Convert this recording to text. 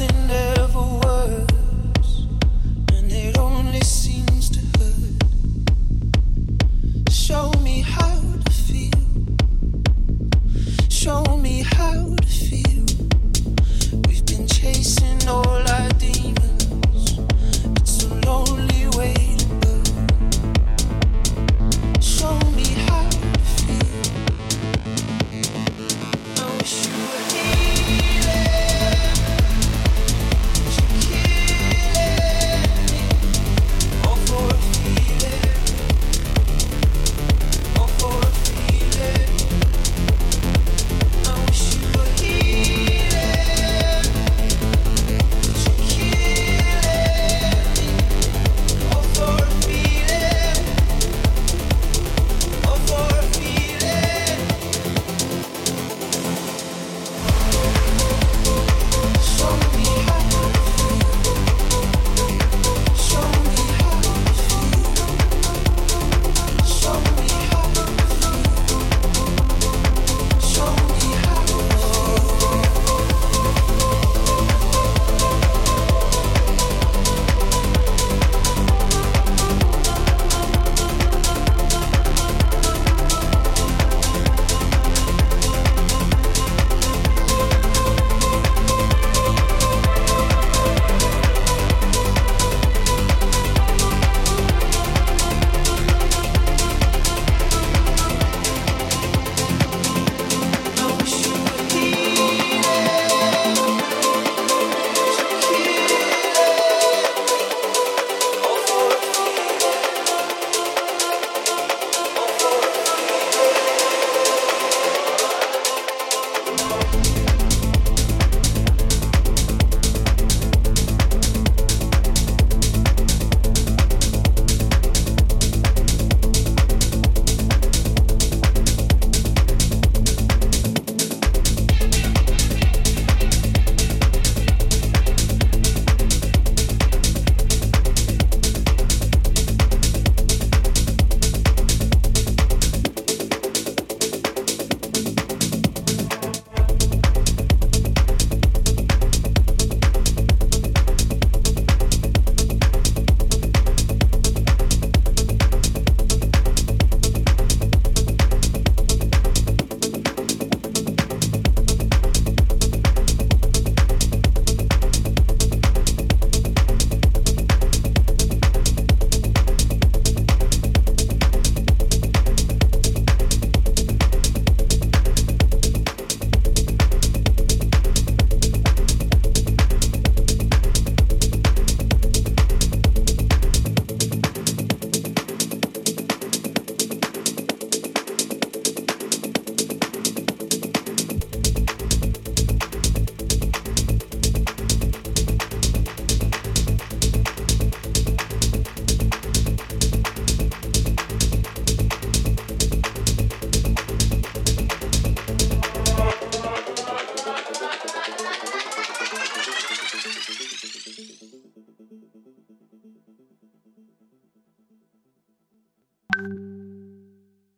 Else.